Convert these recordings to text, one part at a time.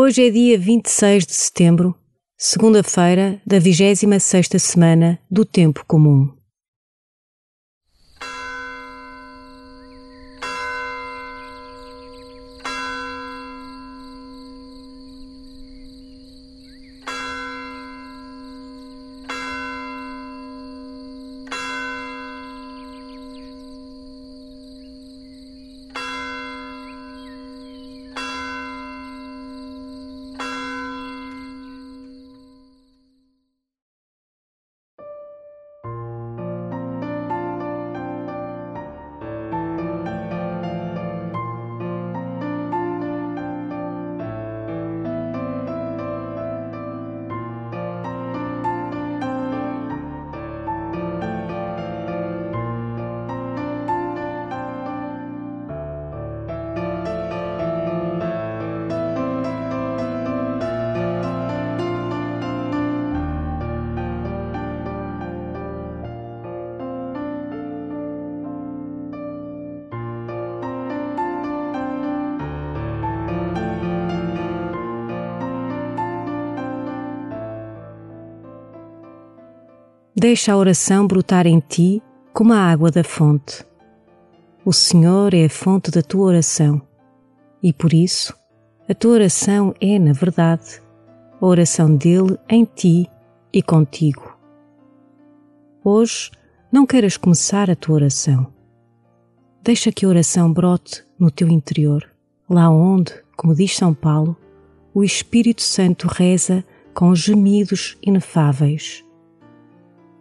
Hoje é dia 26 de setembro, segunda-feira da 26ª semana do Tempo Comum. Deixa a oração brotar em ti como a água da fonte. O Senhor é a fonte da tua oração e por isso a tua oração é, na verdade, a oração dele em ti e contigo. Hoje não queiras começar a tua oração. Deixa que a oração brote no teu interior, lá onde, como diz São Paulo, o Espírito Santo reza com gemidos inefáveis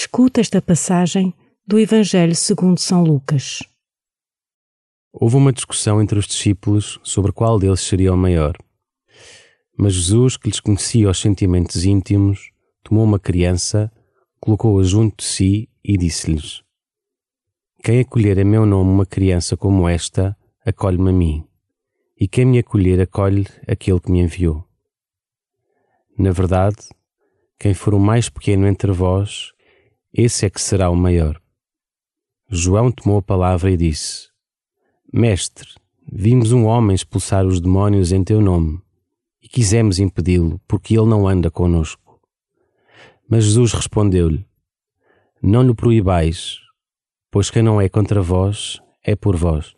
Escuta esta passagem do Evangelho segundo São Lucas. Houve uma discussão entre os discípulos sobre qual deles seria o maior. Mas Jesus, que lhes conhecia os sentimentos íntimos, tomou uma criança, colocou-a junto de si e disse-lhes: Quem acolher em meu nome uma criança como esta, acolhe-me a mim, e quem me acolher, acolhe aquele que me enviou. Na verdade, quem for o mais pequeno entre vós, esse é que será o maior. João tomou a palavra e disse: Mestre, vimos um homem expulsar os demónios em teu nome e quisemos impedi-lo, porque ele não anda conosco. Mas Jesus respondeu-lhe: Não lhe proibais, pois quem não é contra vós é por vós.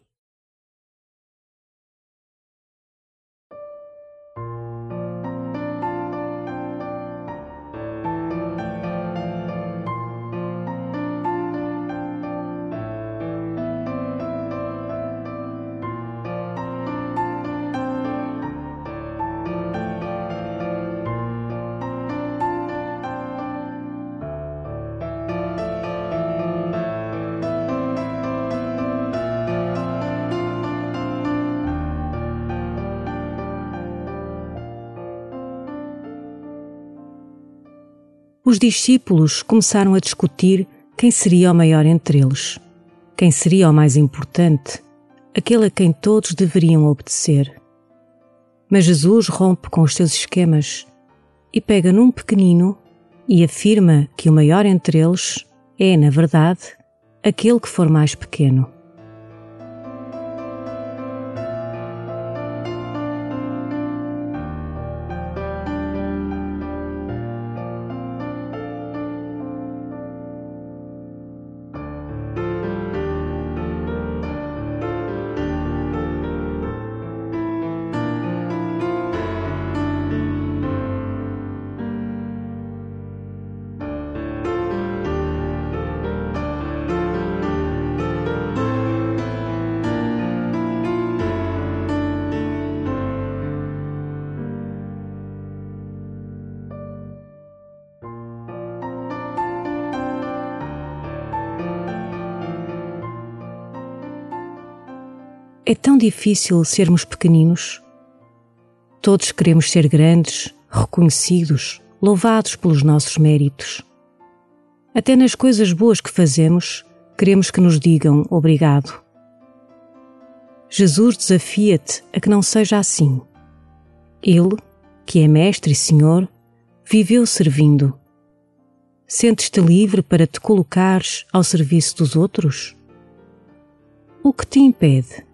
Os discípulos começaram a discutir quem seria o maior entre eles, quem seria o mais importante, aquele a quem todos deveriam obedecer. Mas Jesus rompe com os seus esquemas e pega num pequenino e afirma que o maior entre eles é, na verdade, aquele que for mais pequeno. É tão difícil sermos pequeninos. Todos queremos ser grandes, reconhecidos, louvados pelos nossos méritos. Até nas coisas boas que fazemos, queremos que nos digam obrigado. Jesus desafia-te a que não seja assim. Ele, que é Mestre e Senhor, viveu servindo. Sentes-te livre para te colocares ao serviço dos outros? O que te impede?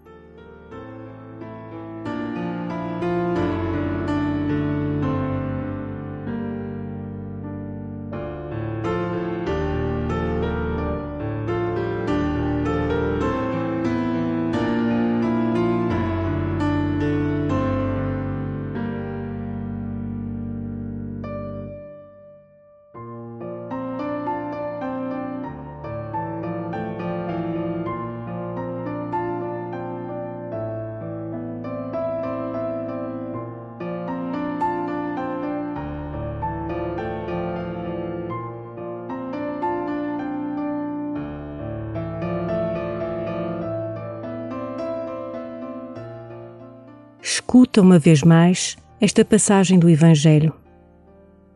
Escuta uma vez mais esta passagem do Evangelho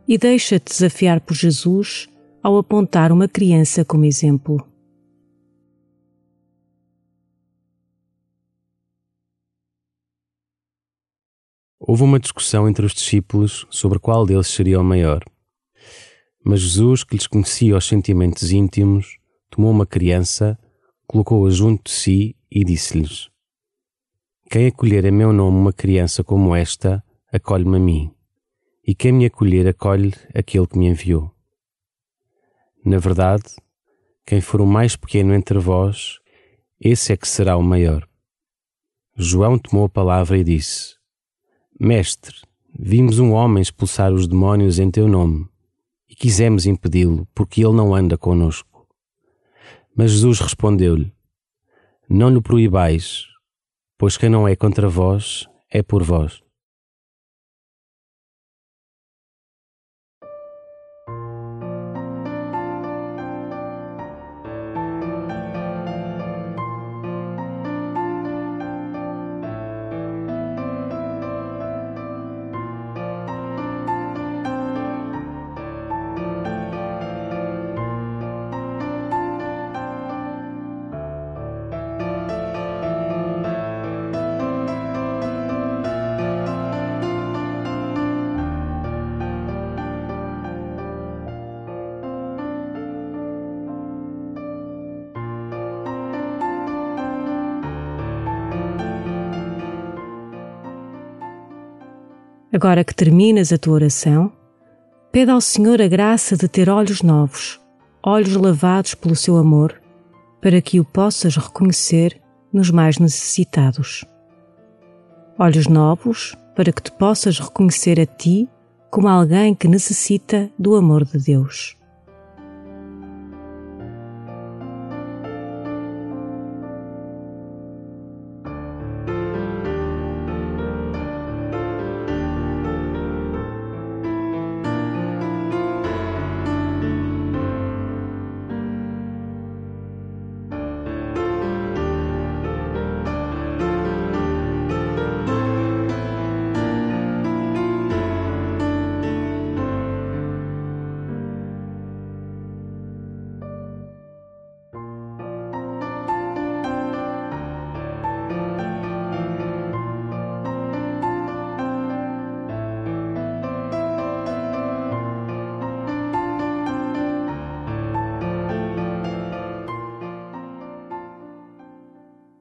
e deixa-te desafiar por Jesus ao apontar uma criança como exemplo. Houve uma discussão entre os discípulos sobre qual deles seria o maior. Mas Jesus, que lhes conhecia os sentimentos íntimos, tomou uma criança, colocou-a junto de si e disse-lhes: quem acolher em meu nome uma criança como esta, acolhe-me a mim, e quem me acolher acolhe aquele que me enviou. Na verdade, quem for o mais pequeno entre vós, esse é que será o maior. João tomou a palavra e disse: Mestre, vimos um homem expulsar os demónios em teu nome, e quisemos impedi-lo, porque ele não anda conosco. Mas Jesus respondeu-lhe: Não lhe proibais, pois quem não é contra vós é por vós. Agora que terminas a tua oração, pede ao Senhor a graça de ter olhos novos, olhos lavados pelo seu amor, para que o possas reconhecer nos mais necessitados. Olhos novos para que te possas reconhecer a ti como alguém que necessita do amor de Deus.